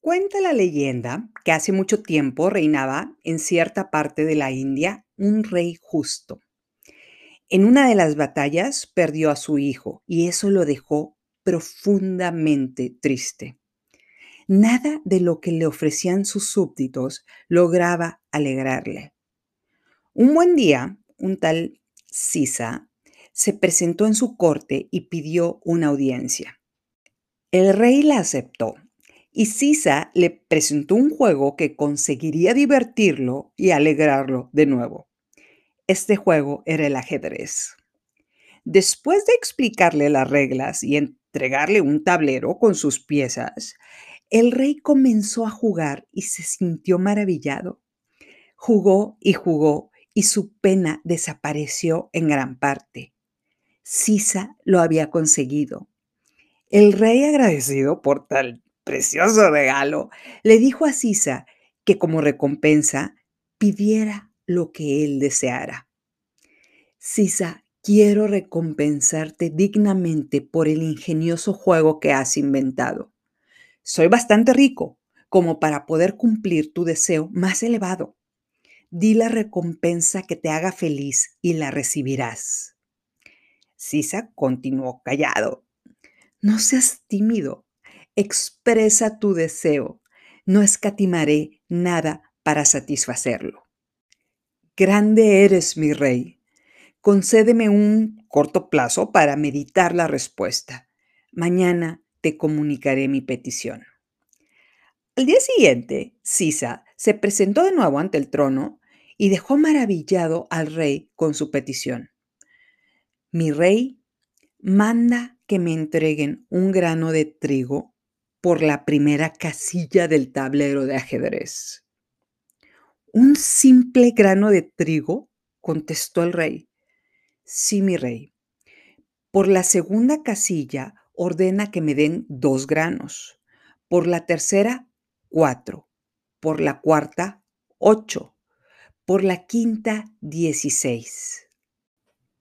Cuenta la leyenda que hace mucho tiempo reinaba en cierta parte de la India un rey justo. En una de las batallas perdió a su hijo y eso lo dejó profundamente triste. Nada de lo que le ofrecían sus súbditos lograba alegrarle. Un buen día, un tal Sisa se presentó en su corte y pidió una audiencia. El rey la aceptó y Sisa le presentó un juego que conseguiría divertirlo y alegrarlo de nuevo. Este juego era el ajedrez. Después de explicarle las reglas y entregarle un tablero con sus piezas, el rey comenzó a jugar y se sintió maravillado. Jugó y jugó y su pena desapareció en gran parte. Sisa lo había conseguido. El rey agradecido por tal precioso regalo, le dijo a Sisa que como recompensa pidiera lo que él deseara. Sisa, quiero recompensarte dignamente por el ingenioso juego que has inventado. Soy bastante rico como para poder cumplir tu deseo más elevado. Di la recompensa que te haga feliz y la recibirás. Sisa continuó callado. No seas tímido, expresa tu deseo. No escatimaré nada para satisfacerlo. Grande eres, mi rey. Concédeme un corto plazo para meditar la respuesta. Mañana te comunicaré mi petición. Al día siguiente, Sisa se presentó de nuevo ante el trono y dejó maravillado al rey con su petición. Mi rey manda que me entreguen un grano de trigo por la primera casilla del tablero de ajedrez. Un simple grano de trigo, contestó el rey. Sí, mi rey. Por la segunda casilla ordena que me den dos granos. Por la tercera, cuatro. Por la cuarta, ocho. Por la quinta, dieciséis.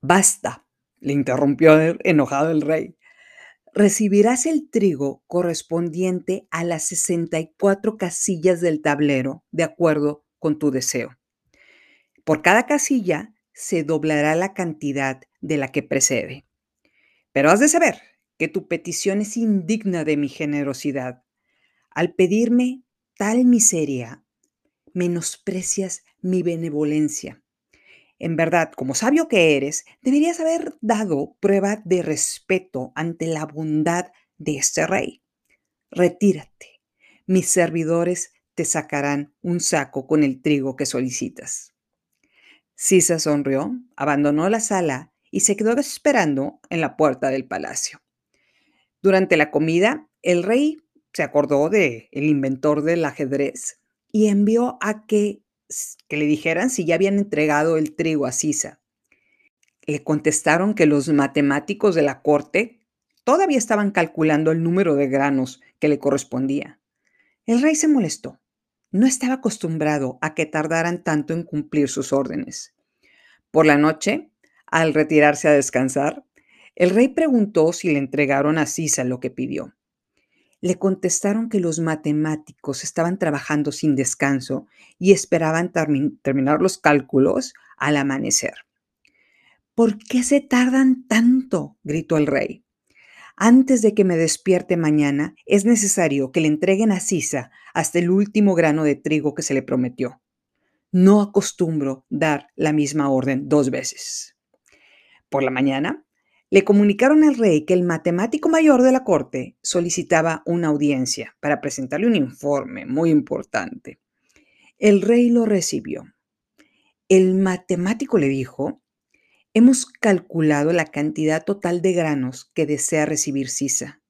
Basta, le interrumpió enojado el rey recibirás el trigo correspondiente a las 64 casillas del tablero, de acuerdo con tu deseo. Por cada casilla se doblará la cantidad de la que precede. Pero has de saber que tu petición es indigna de mi generosidad. Al pedirme tal miseria, menosprecias mi benevolencia. En verdad, como sabio que eres, deberías haber dado prueba de respeto ante la bondad de este rey. Retírate. Mis servidores te sacarán un saco con el trigo que solicitas. Sisa sonrió, abandonó la sala y se quedó esperando en la puerta del palacio. Durante la comida, el rey se acordó de inventor del ajedrez y envió a que que le dijeran si ya habían entregado el trigo a Sisa. Le contestaron que los matemáticos de la corte todavía estaban calculando el número de granos que le correspondía. El rey se molestó. No estaba acostumbrado a que tardaran tanto en cumplir sus órdenes. Por la noche, al retirarse a descansar, el rey preguntó si le entregaron a Sisa lo que pidió. Le contestaron que los matemáticos estaban trabajando sin descanso y esperaban terminar los cálculos al amanecer. ¿Por qué se tardan tanto? gritó el rey. Antes de que me despierte mañana, es necesario que le entreguen a Sisa hasta el último grano de trigo que se le prometió. No acostumbro dar la misma orden dos veces. Por la mañana, le comunicaron al rey que el matemático mayor de la corte solicitaba una audiencia para presentarle un informe muy importante. El rey lo recibió. El matemático le dijo, hemos calculado la cantidad total de granos que desea recibir Sisa.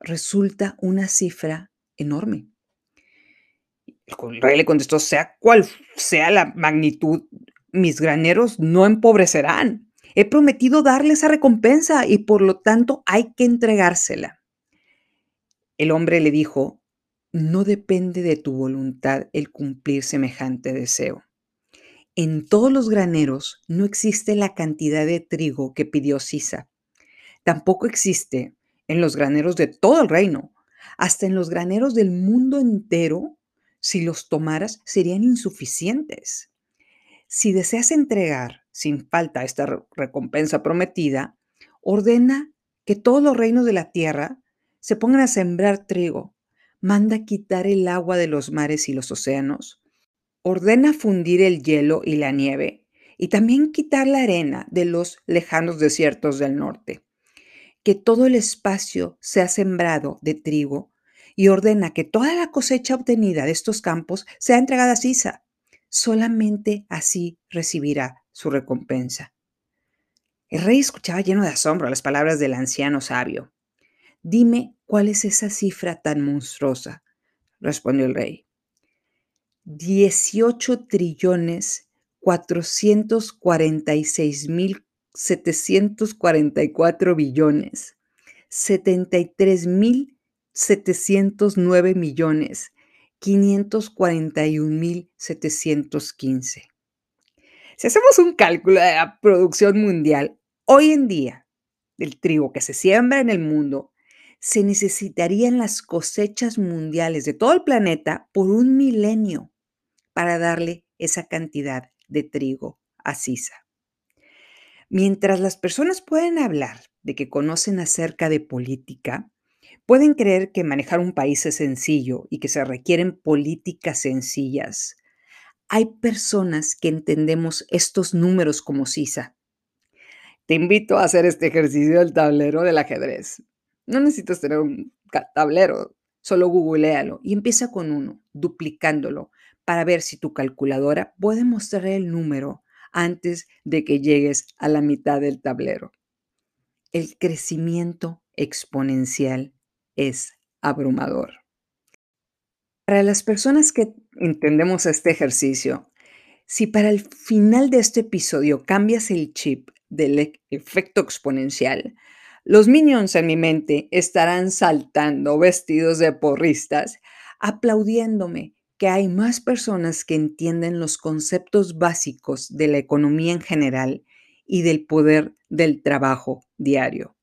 Resulta una cifra enorme. El rey le contestó, sea cual sea la magnitud, mis graneros no empobrecerán He prometido darle esa recompensa y por lo tanto hay que entregársela. El hombre le dijo, no depende de tu voluntad el cumplir semejante deseo. En todos los graneros no existe la cantidad de trigo que pidió Sisa. Tampoco existe en los graneros de todo el reino. hasta en los graneros del mundo entero, si los tomaras, serían insuficientes. Si deseas entregar sin falta esta recompensa prometida, ordena que todos los reinos de la tierra se pongan a sembrar trigo, manda quitar el agua de los mares y los océanos, ordena fundir el hielo y la nieve, y también quitar la arena de los lejanos desiertos del norte. Que todo el espacio sea sembrado de trigo y ordena que toda la cosecha obtenida de estos campos sea entregada a Sisa. Solamente así recibirá su recompensa. El rey escuchaba lleno de asombro las palabras del anciano sabio. Dime cuál es esa cifra tan monstruosa, respondió el rey. 18 trillones 446 mil 744 billones, 73 mil 709 millones, 541 mil 715. Si hacemos un cálculo de la producción mundial, hoy en día, del trigo que se siembra en el mundo, se necesitarían las cosechas mundiales de todo el planeta por un milenio para darle esa cantidad de trigo a Sisa. Mientras las personas pueden hablar de que conocen acerca de política, pueden creer que manejar un país es sencillo y que se requieren políticas sencillas hay personas que entendemos estos números como sisa. Te invito a hacer este ejercicio del tablero del ajedrez. No necesitas tener un tablero, solo googlealo y empieza con uno, duplicándolo, para ver si tu calculadora puede mostrar el número antes de que llegues a la mitad del tablero. El crecimiento exponencial es abrumador. Para las personas que entendemos este ejercicio, si para el final de este episodio cambias el chip del e, efecto exponencial, los minions en mi mente estarán saltando vestidos de porristas, aplaudiéndome que hay más personas que entienden los conceptos básicos de la economía en general y del poder del trabajo diario.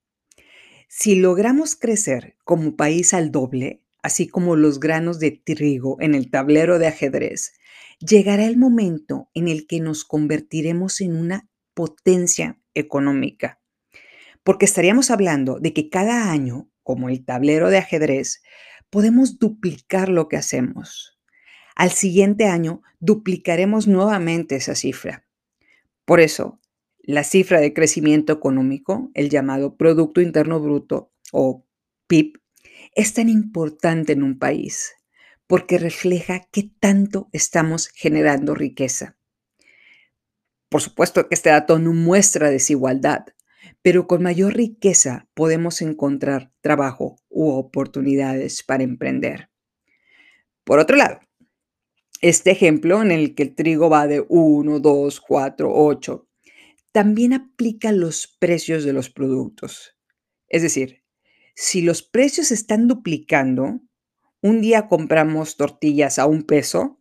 Si logramos crecer como país al doble, así como los granos de trigo en el tablero de ajedrez, llegará el momento en el que nos convertiremos en una potencia económica. Porque estaríamos hablando de que cada año, como el tablero de ajedrez, podemos duplicar lo que hacemos. Al siguiente año duplicaremos nuevamente esa cifra. Por eso, la cifra de crecimiento económico, el llamado Producto Interno Bruto o PIB, es tan importante en un país porque refleja qué tanto estamos generando riqueza. Por supuesto que este dato no muestra desigualdad, pero con mayor riqueza podemos encontrar trabajo u oportunidades para emprender. Por otro lado, este ejemplo en el que el trigo va de 1, 2, 4, 8, también aplica los precios de los productos. Es decir, si los precios están duplicando, un día compramos tortillas a un peso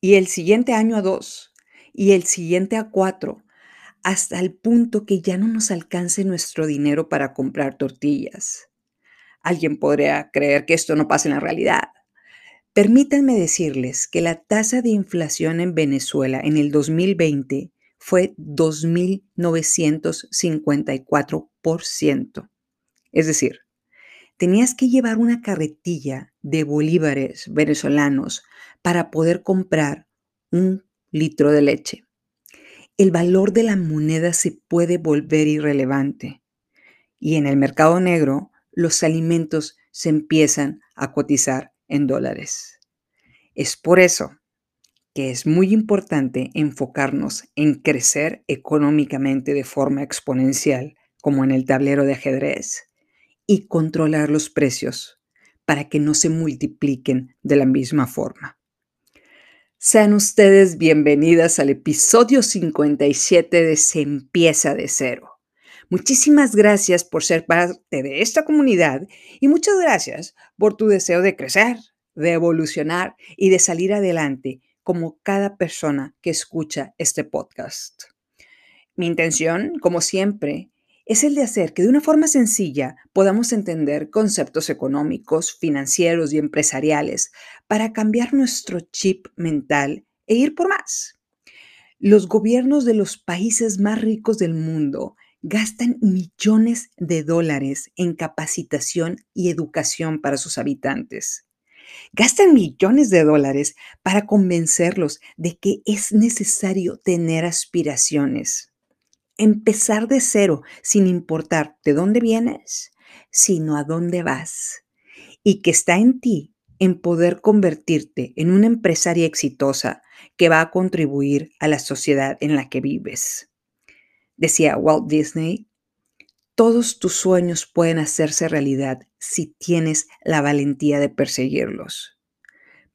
y el siguiente año a dos y el siguiente a cuatro, hasta el punto que ya no nos alcance nuestro dinero para comprar tortillas. Alguien podría creer que esto no pasa en la realidad. Permítanme decirles que la tasa de inflación en Venezuela en el 2020 fue 2.954%. Es decir, tenías que llevar una carretilla de bolívares venezolanos para poder comprar un litro de leche. El valor de la moneda se puede volver irrelevante y en el mercado negro los alimentos se empiezan a cotizar en dólares. Es por eso que es muy importante enfocarnos en crecer económicamente de forma exponencial, como en el tablero de ajedrez, y controlar los precios para que no se multipliquen de la misma forma. Sean ustedes bienvenidas al episodio 57 de Se empieza de cero. Muchísimas gracias por ser parte de esta comunidad y muchas gracias por tu deseo de crecer, de evolucionar y de salir adelante como cada persona que escucha este podcast. Mi intención, como siempre, es el de hacer que de una forma sencilla podamos entender conceptos económicos, financieros y empresariales para cambiar nuestro chip mental e ir por más. Los gobiernos de los países más ricos del mundo gastan millones de dólares en capacitación y educación para sus habitantes. Gastan millones de dólares para convencerlos de que es necesario tener aspiraciones. Empezar de cero sin importar de dónde vienes, sino a dónde vas. Y que está en ti en poder convertirte en una empresaria exitosa que va a contribuir a la sociedad en la que vives. Decía Walt Disney, todos tus sueños pueden hacerse realidad si tienes la valentía de perseguirlos.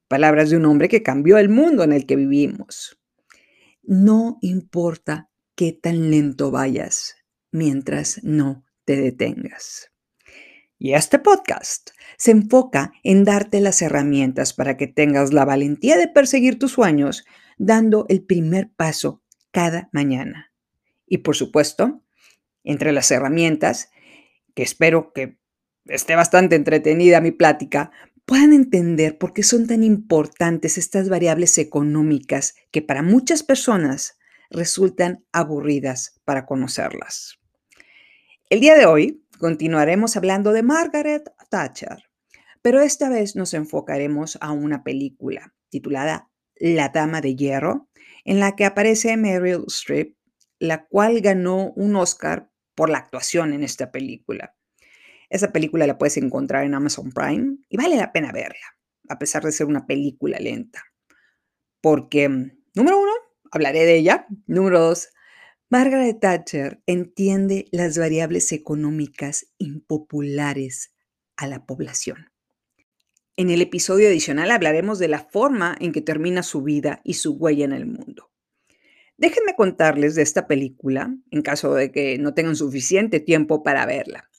Palabras de un hombre que cambió el mundo en el que vivimos. No importa qué tan lento vayas mientras no te detengas. Y este podcast se enfoca en darte las herramientas para que tengas la valentía de perseguir tus sueños, dando el primer paso cada mañana. Y por supuesto, entre las herramientas, que espero que esté bastante entretenida mi plática, puedan entender por qué son tan importantes estas variables económicas que para muchas personas resultan aburridas para conocerlas. El día de hoy Continuaremos hablando de Margaret Thatcher, pero esta vez nos enfocaremos a una película titulada La Dama de Hierro, en la que aparece Meryl Streep, la cual ganó un Oscar por la actuación en esta película. Esa película la puedes encontrar en Amazon Prime y vale la pena verla, a pesar de ser una película lenta. Porque, número uno, hablaré de ella. Número dos, Margaret Thatcher entiende las variables económicas impopulares a la población. En el episodio adicional hablaremos de la forma en que termina su vida y su huella en el mundo. Déjenme contarles de esta película, en caso de que no tengan suficiente tiempo para verla.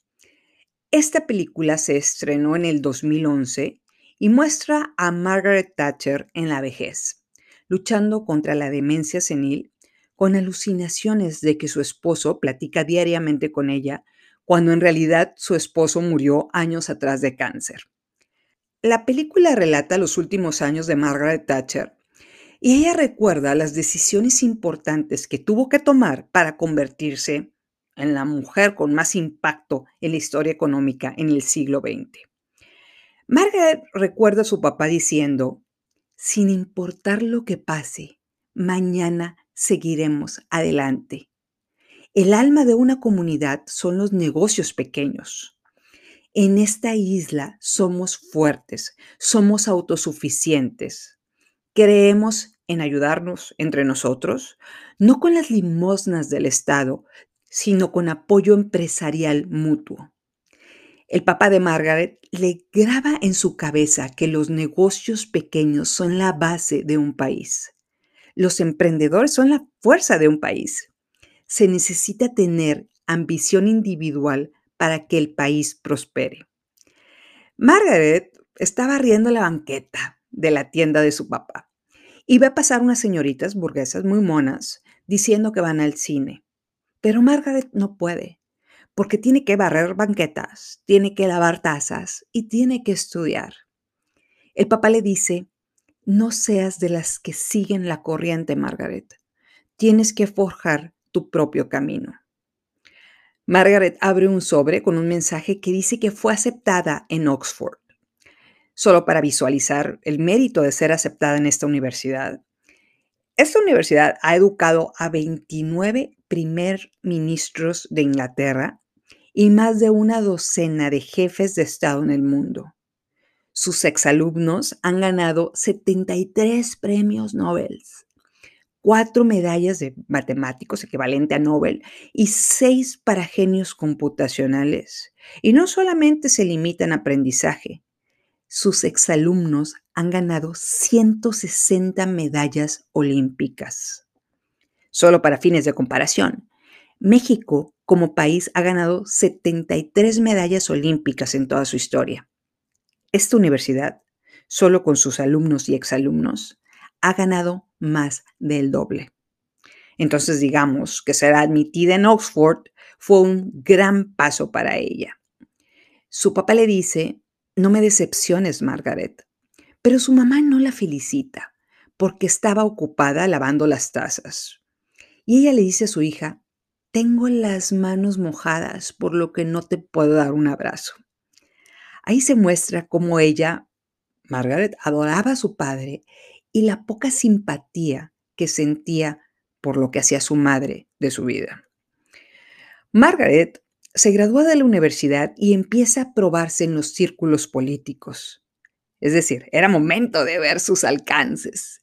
Esta película se estrenó en el 2011 y muestra a Margaret Thatcher en la vejez, luchando contra la demencia senil con alucinaciones de que su esposo platica diariamente con ella, cuando en realidad su esposo murió años atrás de cáncer. La película relata los últimos años de Margaret Thatcher y ella recuerda las decisiones importantes que tuvo que tomar para convertirse en la mujer con más impacto en la historia económica en el siglo XX. Margaret recuerda a su papá diciendo, sin importar lo que pase, mañana seguiremos adelante. El alma de una comunidad son los negocios pequeños. En esta isla somos fuertes, somos autosuficientes. Creemos en ayudarnos entre nosotros, no con las limosnas del Estado, sino con apoyo empresarial mutuo. El papá de Margaret le graba en su cabeza que los negocios pequeños son la base de un país. Los emprendedores son la fuerza de un país. Se necesita tener ambición individual para que el país prospere. Margaret estaba riendo la banqueta de la tienda de su papá ve a pasar unas señoritas burguesas muy monas diciendo que van al cine. Pero Margaret no puede, porque tiene que barrer banquetas, tiene que lavar tazas y tiene que estudiar. El papá le dice no seas de las que siguen la corriente, Margaret. Tienes que forjar tu propio camino. Margaret abre un sobre con un mensaje que dice que fue aceptada en Oxford, solo para visualizar el mérito de ser aceptada en esta universidad. Esta universidad ha educado a 29 primer ministros de Inglaterra y más de una docena de jefes de Estado en el mundo. Sus exalumnos han ganado 73 premios Nobel, cuatro medallas de matemáticos equivalente a Nobel y seis para genios computacionales. Y no solamente se limitan a aprendizaje, sus exalumnos han ganado 160 medallas olímpicas. Solo para fines de comparación, México como país ha ganado 73 medallas olímpicas en toda su historia. Esta universidad, solo con sus alumnos y exalumnos, ha ganado más del doble. Entonces, digamos que ser admitida en Oxford fue un gran paso para ella. Su papá le dice, no me decepciones, Margaret, pero su mamá no la felicita porque estaba ocupada lavando las tazas. Y ella le dice a su hija, tengo las manos mojadas, por lo que no te puedo dar un abrazo. Ahí se muestra cómo ella, Margaret, adoraba a su padre y la poca simpatía que sentía por lo que hacía su madre de su vida. Margaret se gradúa de la universidad y empieza a probarse en los círculos políticos. Es decir, era momento de ver sus alcances.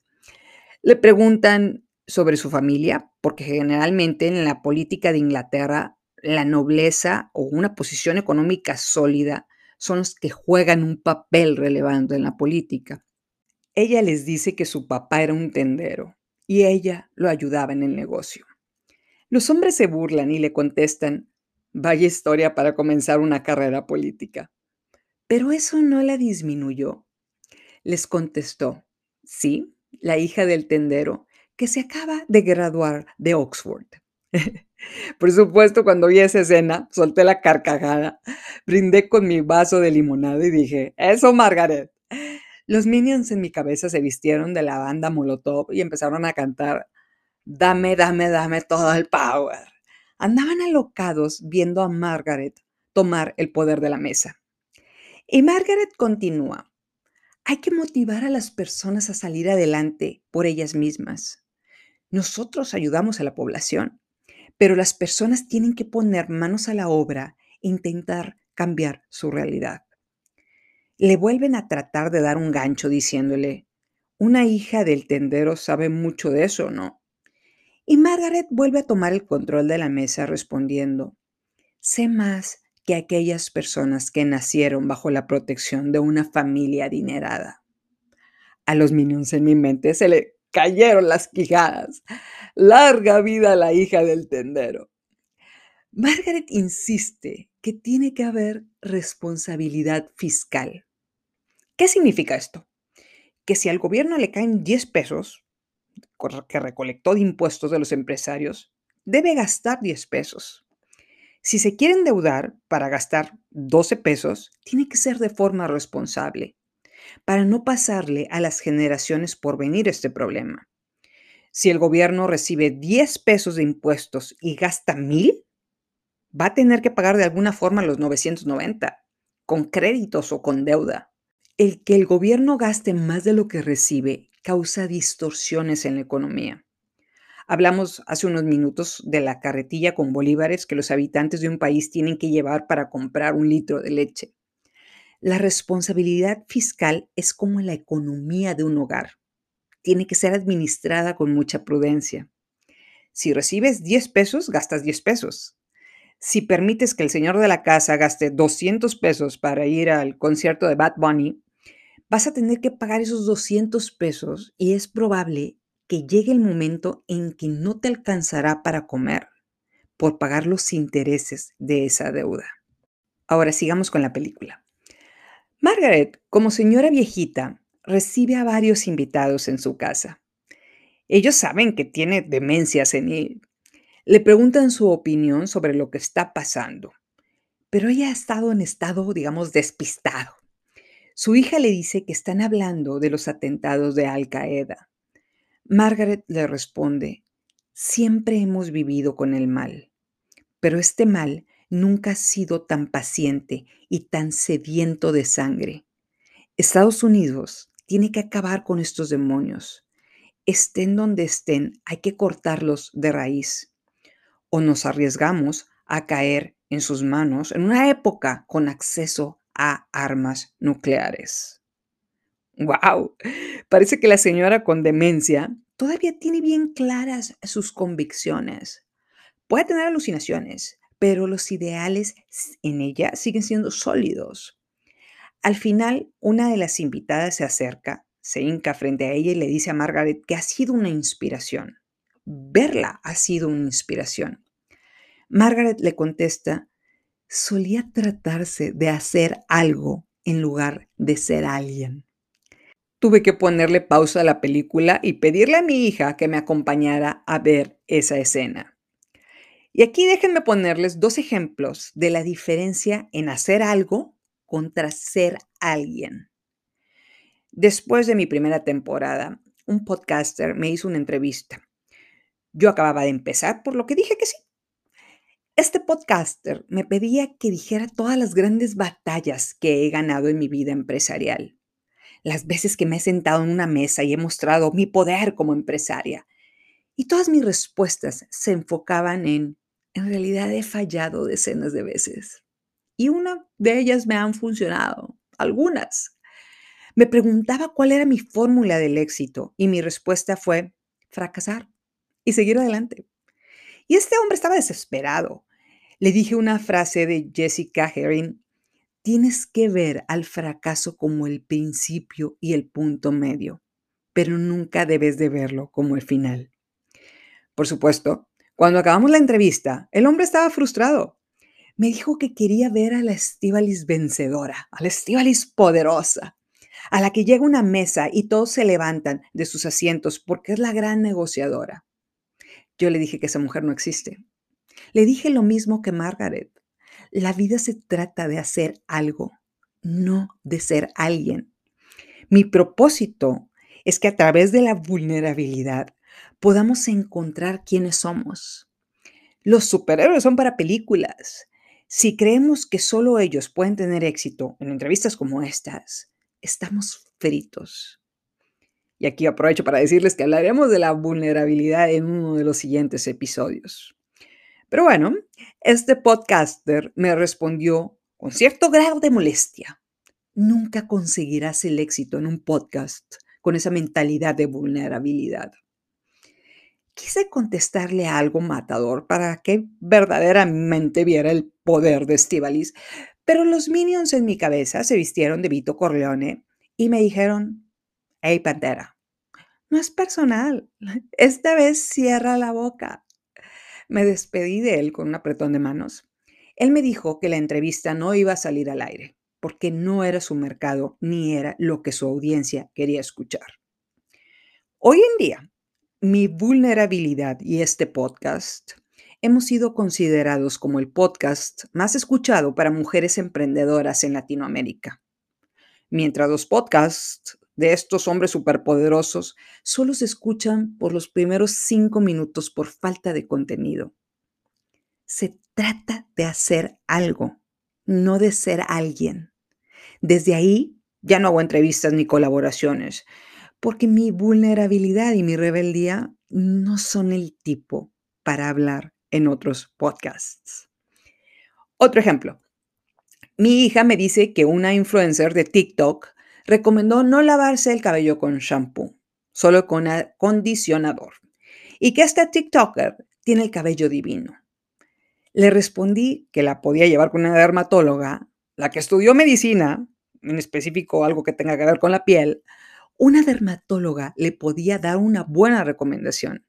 Le preguntan sobre su familia, porque generalmente en la política de Inglaterra la nobleza o una posición económica sólida son los que juegan un papel relevante en la política. Ella les dice que su papá era un tendero y ella lo ayudaba en el negocio. Los hombres se burlan y le contestan, vaya historia para comenzar una carrera política. Pero eso no la disminuyó. Les contestó, sí, la hija del tendero, que se acaba de graduar de Oxford. Por supuesto, cuando vi esa escena, solté la carcajada, brindé con mi vaso de limonada y dije, eso, Margaret. Los minions en mi cabeza se vistieron de la banda Molotov y empezaron a cantar, dame, dame, dame todo el power. Andaban alocados viendo a Margaret tomar el poder de la mesa. Y Margaret continúa, hay que motivar a las personas a salir adelante por ellas mismas. Nosotros ayudamos a la población, pero las personas tienen que poner manos a la obra e intentar cambiar su realidad. Le vuelven a tratar de dar un gancho diciéndole, una hija del tendero sabe mucho de eso, ¿no? Y Margaret vuelve a tomar el control de la mesa respondiendo, sé más que aquellas personas que nacieron bajo la protección de una familia adinerada. A los minions en mi mente se le cayeron las quijadas. Larga vida a la hija del tendero. Margaret insiste que tiene que haber responsabilidad fiscal. ¿Qué significa esto? Que si al gobierno le caen 10 pesos que recolectó de impuestos de los empresarios, debe gastar 10 pesos. Si se quiere endeudar para gastar 12 pesos, tiene que ser de forma responsable para no pasarle a las generaciones por venir este problema. Si el gobierno recibe 10 pesos de impuestos y gasta 1000, va a tener que pagar de alguna forma los 990, con créditos o con deuda. El que el gobierno gaste más de lo que recibe causa distorsiones en la economía. Hablamos hace unos minutos de la carretilla con bolívares que los habitantes de un país tienen que llevar para comprar un litro de leche. La responsabilidad fiscal es como la economía de un hogar. Tiene que ser administrada con mucha prudencia. Si recibes 10 pesos, gastas 10 pesos. Si permites que el señor de la casa gaste 200 pesos para ir al concierto de Bad Bunny, vas a tener que pagar esos 200 pesos y es probable que llegue el momento en que no te alcanzará para comer por pagar los intereses de esa deuda. Ahora sigamos con la película. Margaret, como señora viejita, recibe a varios invitados en su casa. Ellos saben que tiene demencia senil. Le preguntan su opinión sobre lo que está pasando, pero ella ha estado en estado, digamos, despistado. Su hija le dice que están hablando de los atentados de Al Qaeda. Margaret le responde, siempre hemos vivido con el mal, pero este mal nunca ha sido tan paciente y tan sediento de sangre. Estados Unidos tiene que acabar con estos demonios. Estén donde estén, hay que cortarlos de raíz. O nos arriesgamos a caer en sus manos en una época con acceso a armas nucleares. ¡Wow! Parece que la señora con demencia todavía tiene bien claras sus convicciones. Puede tener alucinaciones, pero los ideales en ella siguen siendo sólidos. Al final, una de las invitadas se acerca, se hinca frente a ella y le dice a Margaret que ha sido una inspiración. Verla ha sido una inspiración. Margaret le contesta, solía tratarse de hacer algo en lugar de ser alguien. Tuve que ponerle pausa a la película y pedirle a mi hija que me acompañara a ver esa escena. Y aquí déjenme ponerles dos ejemplos de la diferencia en hacer algo contra ser alguien. Después de mi primera temporada, un podcaster me hizo una entrevista. Yo acababa de empezar, por lo que dije que sí. Este podcaster me pedía que dijera todas las grandes batallas que he ganado en mi vida empresarial. Las veces que me he sentado en una mesa y he mostrado mi poder como empresaria. Y todas mis respuestas se enfocaban en, en realidad he fallado decenas de veces. Y una de ellas me han funcionado, algunas. Me preguntaba cuál era mi fórmula del éxito y mi respuesta fue fracasar y seguir adelante. Y este hombre estaba desesperado. Le dije una frase de Jessica Herring, tienes que ver al fracaso como el principio y el punto medio, pero nunca debes de verlo como el final. Por supuesto, cuando acabamos la entrevista, el hombre estaba frustrado. Me dijo que quería ver a la Estivalis vencedora, a la Estivalis poderosa, a la que llega una mesa y todos se levantan de sus asientos porque es la gran negociadora. Yo le dije que esa mujer no existe. Le dije lo mismo que Margaret. La vida se trata de hacer algo, no de ser alguien. Mi propósito es que a través de la vulnerabilidad podamos encontrar quiénes somos. Los superhéroes son para películas. Si creemos que solo ellos pueden tener éxito en entrevistas como estas, estamos fritos. Y aquí aprovecho para decirles que hablaremos de la vulnerabilidad en uno de los siguientes episodios. Pero bueno, este podcaster me respondió con cierto grado de molestia. Nunca conseguirás el éxito en un podcast con esa mentalidad de vulnerabilidad. Quise contestarle algo matador para que verdaderamente viera el poder de Estivalis, pero los minions en mi cabeza se vistieron de Vito Corleone y me dijeron, hey Pantera, no es personal, esta vez cierra la boca. Me despedí de él con un apretón de manos. Él me dijo que la entrevista no iba a salir al aire, porque no era su mercado ni era lo que su audiencia quería escuchar. Hoy en día, mi vulnerabilidad y este podcast hemos sido considerados como el podcast más escuchado para mujeres emprendedoras en Latinoamérica. Mientras los podcasts de estos hombres superpoderosos solo se escuchan por los primeros cinco minutos por falta de contenido. Se trata de hacer algo, no de ser alguien. Desde ahí ya no hago entrevistas ni colaboraciones, porque mi vulnerabilidad y mi rebeldía no son el tipo para hablar en otros podcasts. Otro ejemplo. Mi hija me dice que una influencer de TikTok recomendó no lavarse el cabello con shampoo, solo con acondicionador, y que este TikToker tiene el cabello divino. Le respondí que la podía llevar con una dermatóloga, la que estudió medicina, en específico algo que tenga que ver con la piel, una dermatóloga le podía dar una buena recomendación.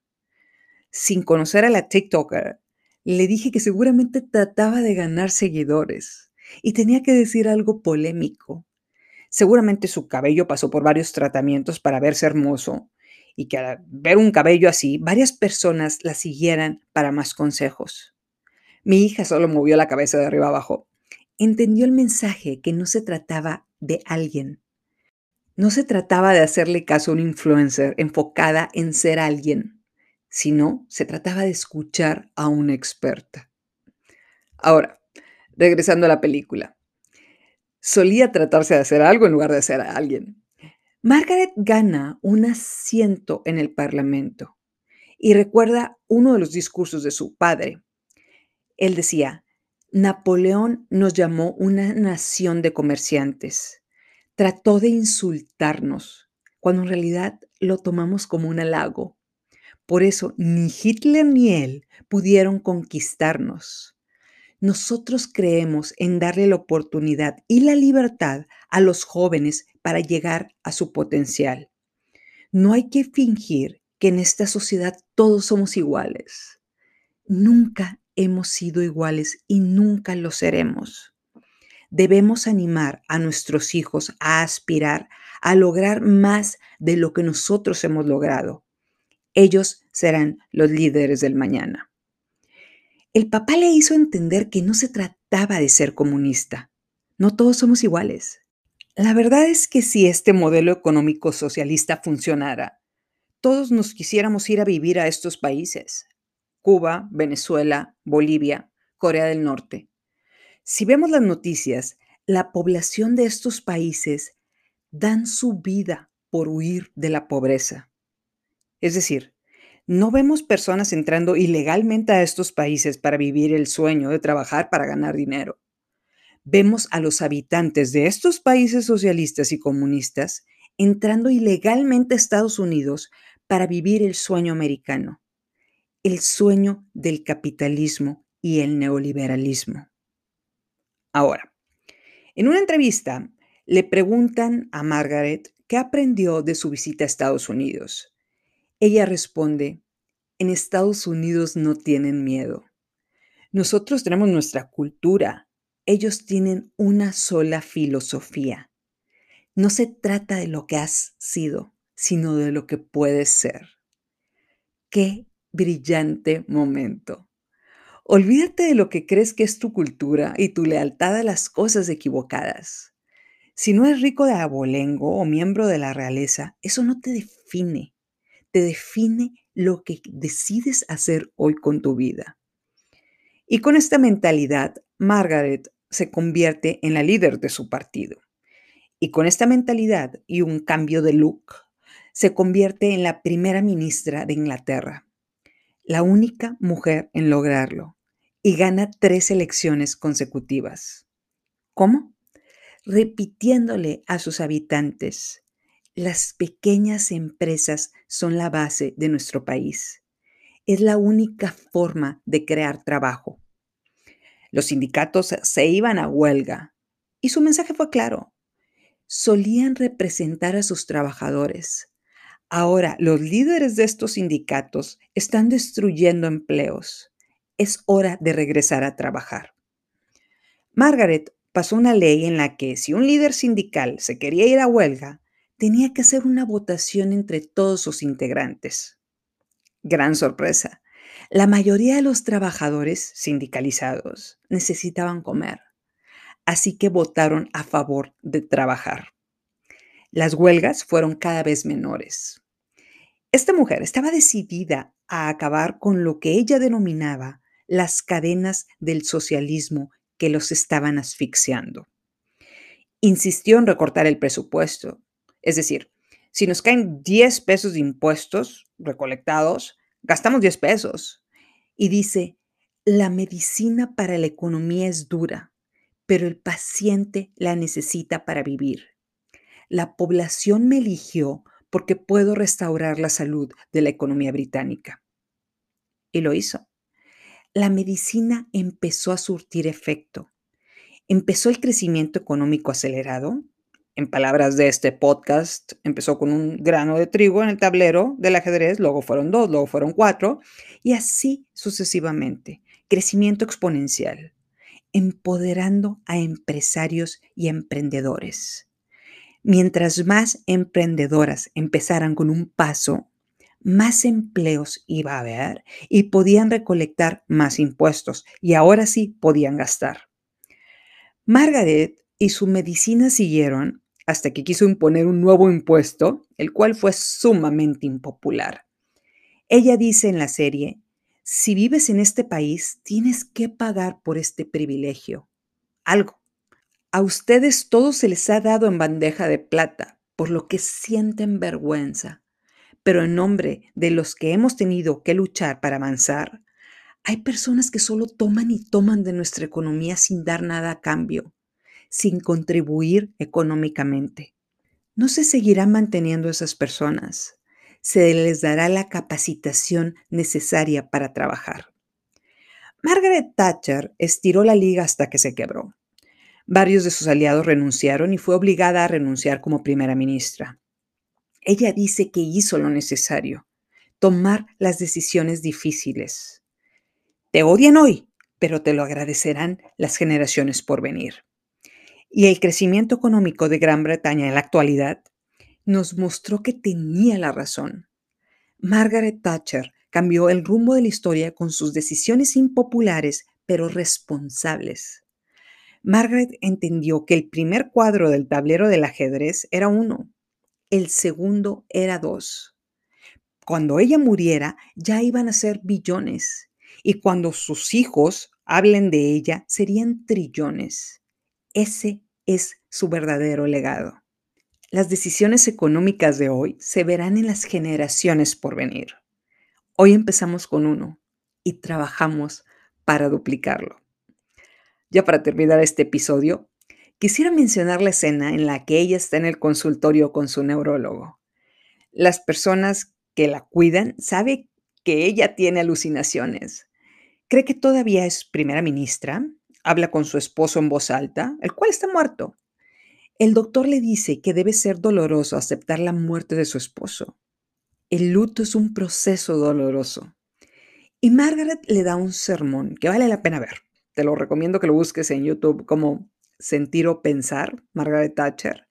Sin conocer a la TikToker, le dije que seguramente trataba de ganar seguidores y tenía que decir algo polémico, Seguramente su cabello pasó por varios tratamientos para verse hermoso y que al ver un cabello así, varias personas la siguieran para más consejos. Mi hija solo movió la cabeza de arriba abajo. Entendió el mensaje que no se trataba de alguien. No se trataba de hacerle caso a un influencer enfocada en ser alguien, sino se trataba de escuchar a una experta. Ahora, regresando a la película solía tratarse de hacer algo en lugar de ser alguien. Margaret gana un asiento en el Parlamento y recuerda uno de los discursos de su padre. Él decía, Napoleón nos llamó una nación de comerciantes. Trató de insultarnos, cuando en realidad lo tomamos como un halago. Por eso ni Hitler ni él pudieron conquistarnos. Nosotros creemos en darle la oportunidad y la libertad a los jóvenes para llegar a su potencial. No hay que fingir que en esta sociedad todos somos iguales. Nunca hemos sido iguales y nunca lo seremos. Debemos animar a nuestros hijos a aspirar a lograr más de lo que nosotros hemos logrado. Ellos serán los líderes del mañana. El papá le hizo entender que no se trataba de ser comunista. No todos somos iguales. La verdad es que si este modelo económico socialista funcionara, todos nos quisiéramos ir a vivir a estos países. Cuba, Venezuela, Bolivia, Corea del Norte. Si vemos las noticias, la población de estos países dan su vida por huir de la pobreza. Es decir, no vemos personas entrando ilegalmente a estos países para vivir el sueño de trabajar para ganar dinero. Vemos a los habitantes de estos países socialistas y comunistas entrando ilegalmente a Estados Unidos para vivir el sueño americano, el sueño del capitalismo y el neoliberalismo. Ahora, en una entrevista le preguntan a Margaret qué aprendió de su visita a Estados Unidos ella responde, en Estados Unidos no tienen miedo. Nosotros tenemos nuestra cultura, ellos tienen una sola filosofía. No se trata de lo que has sido, sino de lo que puedes ser. Qué brillante momento. Olvídate de lo que crees que es tu cultura y tu lealtad a las cosas equivocadas. Si no eres rico de abolengo o miembro de la realeza, eso no te define te define lo que decides hacer hoy con tu vida. Y con esta mentalidad, Margaret se convierte en la líder de su partido. Y con esta mentalidad y un cambio de look, se convierte en la primera ministra de Inglaterra, la única mujer en lograrlo, y gana tres elecciones consecutivas. ¿Cómo? Repitiéndole a sus habitantes las pequeñas empresas son la base de nuestro país. Es la única forma de crear trabajo. Los sindicatos se iban a huelga y su mensaje fue claro. Solían representar a sus trabajadores. Ahora los líderes de estos sindicatos están destruyendo empleos. Es hora de regresar a trabajar. Margaret pasó una ley en la que si un líder sindical se quería ir a huelga, tenía que hacer una votación entre todos sus integrantes. Gran sorpresa. La mayoría de los trabajadores sindicalizados necesitaban comer, así que votaron a favor de trabajar. Las huelgas fueron cada vez menores. Esta mujer estaba decidida a acabar con lo que ella denominaba las cadenas del socialismo que los estaban asfixiando. Insistió en recortar el presupuesto, es decir, si nos caen 10 pesos de impuestos recolectados, gastamos 10 pesos. Y dice, la medicina para la economía es dura, pero el paciente la necesita para vivir. La población me eligió porque puedo restaurar la salud de la economía británica. Y lo hizo. La medicina empezó a surtir efecto. Empezó el crecimiento económico acelerado, en palabras de este podcast, empezó con un grano de trigo en el tablero del ajedrez, luego fueron dos, luego fueron cuatro, y así sucesivamente. Crecimiento exponencial, empoderando a empresarios y emprendedores. Mientras más emprendedoras empezaran con un paso, más empleos iba a haber y podían recolectar más impuestos y ahora sí podían gastar. Margaret y su medicina siguieron hasta que quiso imponer un nuevo impuesto, el cual fue sumamente impopular. Ella dice en la serie, si vives en este país, tienes que pagar por este privilegio. Algo. A ustedes todo se les ha dado en bandeja de plata, por lo que sienten vergüenza. Pero en nombre de los que hemos tenido que luchar para avanzar, hay personas que solo toman y toman de nuestra economía sin dar nada a cambio sin contribuir económicamente. No se seguirá manteniendo esas personas. Se les dará la capacitación necesaria para trabajar. Margaret Thatcher estiró la liga hasta que se quebró. Varios de sus aliados renunciaron y fue obligada a renunciar como primera ministra. Ella dice que hizo lo necesario, tomar las decisiones difíciles. Te odian hoy, pero te lo agradecerán las generaciones por venir y el crecimiento económico de Gran Bretaña en la actualidad nos mostró que tenía la razón. Margaret Thatcher cambió el rumbo de la historia con sus decisiones impopulares, pero responsables. Margaret entendió que el primer cuadro del tablero del ajedrez era uno, el segundo era dos. Cuando ella muriera, ya iban a ser billones, y cuando sus hijos hablen de ella, serían trillones. Ese es su verdadero legado. Las decisiones económicas de hoy se verán en las generaciones por venir. Hoy empezamos con uno y trabajamos para duplicarlo. Ya para terminar este episodio, quisiera mencionar la escena en la que ella está en el consultorio con su neurólogo. Las personas que la cuidan saben que ella tiene alucinaciones. Cree que todavía es primera ministra, habla con su esposo en voz alta, el cual está muerto, el doctor le dice que debe ser doloroso aceptar la muerte de su esposo. El luto es un proceso doloroso. Y Margaret le da un sermón que vale la pena ver. Te lo recomiendo que lo busques en YouTube como Sentir o Pensar, Margaret Thatcher,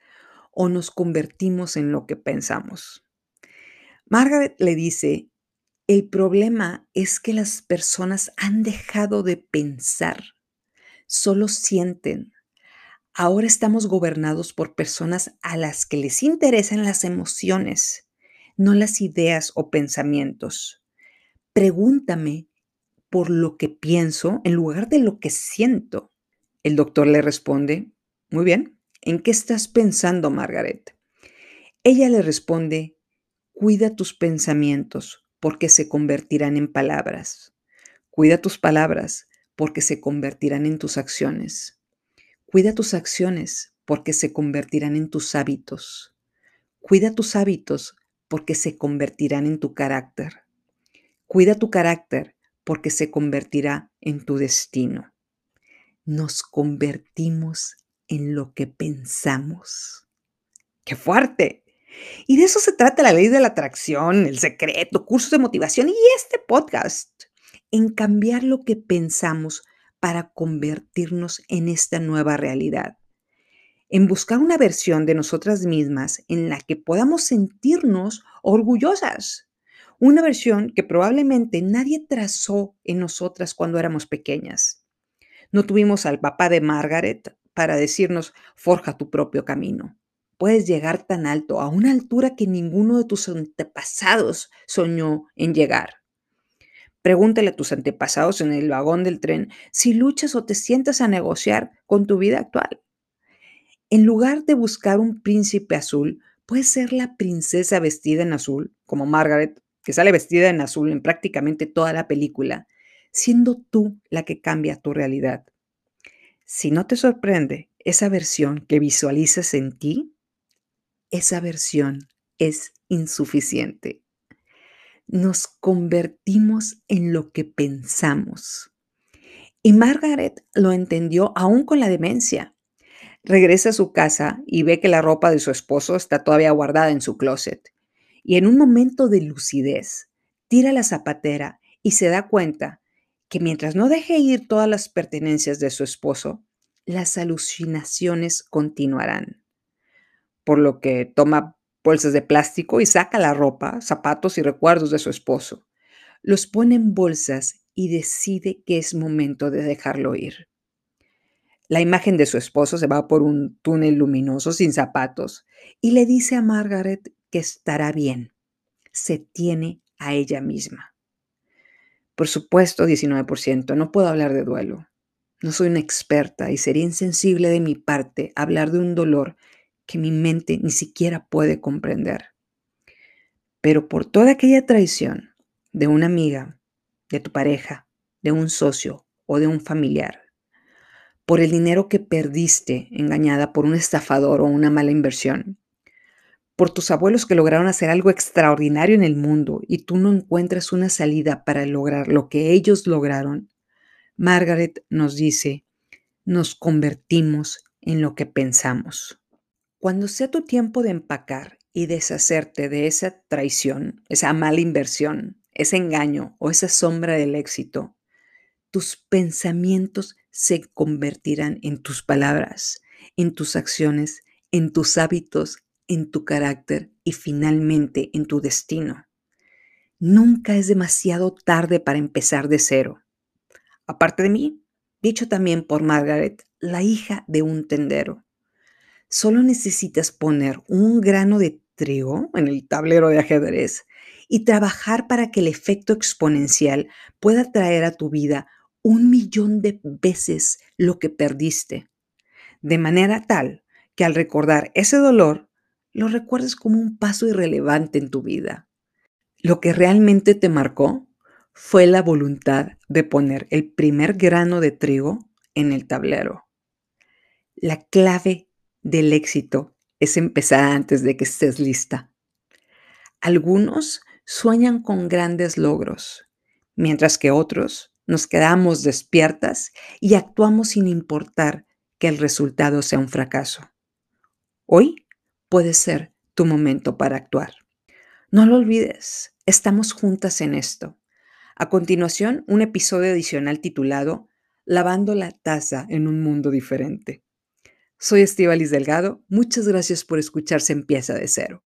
o nos convertimos en lo que pensamos. Margaret le dice, el problema es que las personas han dejado de pensar, solo sienten, Ahora estamos gobernados por personas a las que les interesan las emociones, no las ideas o pensamientos. Pregúntame por lo que pienso en lugar de lo que siento. El doctor le responde, muy bien, ¿en qué estás pensando, Margaret? Ella le responde, cuida tus pensamientos porque se convertirán en palabras. Cuida tus palabras porque se convertirán en tus acciones. Cuida tus acciones porque se convertirán en tus hábitos. Cuida tus hábitos porque se convertirán en tu carácter. Cuida tu carácter porque se convertirá en tu destino. Nos convertimos en lo que pensamos. ¡Qué fuerte! Y de eso se trata la ley de la atracción, el secreto, cursos de motivación y este podcast, en cambiar lo que pensamos para convertirnos en esta nueva realidad. En buscar una versión de nosotras mismas en la que podamos sentirnos orgullosas. Una versión que probablemente nadie trazó en nosotras cuando éramos pequeñas. No tuvimos al papá de Margaret para decirnos, forja tu propio camino. Puedes llegar tan alto, a una altura que ninguno de tus antepasados soñó en llegar. Pregúntale a tus antepasados en el vagón del tren si luchas o te sientas a negociar con tu vida actual. En lugar de buscar un príncipe azul, puedes ser la princesa vestida en azul, como Margaret, que sale vestida en azul en prácticamente toda la película, siendo tú la que cambia tu realidad. Si no te sorprende esa versión que visualizas en ti, esa versión es insuficiente nos convertimos en lo que pensamos. Y Margaret lo entendió aún con la demencia. Regresa a su casa y ve que la ropa de su esposo está todavía guardada en su closet. Y en un momento de lucidez, tira la zapatera y se da cuenta que mientras no deje ir todas las pertenencias de su esposo, las alucinaciones continuarán. Por lo que toma bolsas de plástico y saca la ropa, zapatos y recuerdos de su esposo. Los pone en bolsas y decide que es momento de dejarlo ir. La imagen de su esposo se va por un túnel luminoso sin zapatos y le dice a Margaret que estará bien. Se tiene a ella misma. Por supuesto, 19%, no puedo hablar de duelo. No soy una experta y sería insensible de mi parte hablar de un dolor que mi mente ni siquiera puede comprender. Pero por toda aquella traición de una amiga, de tu pareja, de un socio o de un familiar, por el dinero que perdiste engañada por un estafador o una mala inversión, por tus abuelos que lograron hacer algo extraordinario en el mundo y tú no encuentras una salida para lograr lo que ellos lograron, Margaret nos dice, nos convertimos en lo que pensamos. Cuando sea tu tiempo de empacar y deshacerte de esa traición, esa mala inversión, ese engaño o esa sombra del éxito, tus pensamientos se convertirán en tus palabras, en tus acciones, en tus hábitos, en tu carácter y finalmente en tu destino. Nunca es demasiado tarde para empezar de cero. Aparte de mí, dicho también por Margaret, la hija de un tendero. Solo necesitas poner un grano de trigo en el tablero de ajedrez y trabajar para que el efecto exponencial pueda traer a tu vida un millón de veces lo que perdiste, de manera tal que al recordar ese dolor, lo recuerdes como un paso irrelevante en tu vida. Lo que realmente te marcó fue la voluntad de poner el primer grano de trigo en el tablero. La clave del éxito es empezar antes de que estés lista. Algunos sueñan con grandes logros, mientras que otros nos quedamos despiertas y actuamos sin importar que el resultado sea un fracaso. Hoy puede ser tu momento para actuar. No lo olvides, estamos juntas en esto. A continuación, un episodio adicional titulado Lavando la taza en un mundo diferente. Soy Estivalis Delgado, muchas gracias por escucharse Empieza de Cero.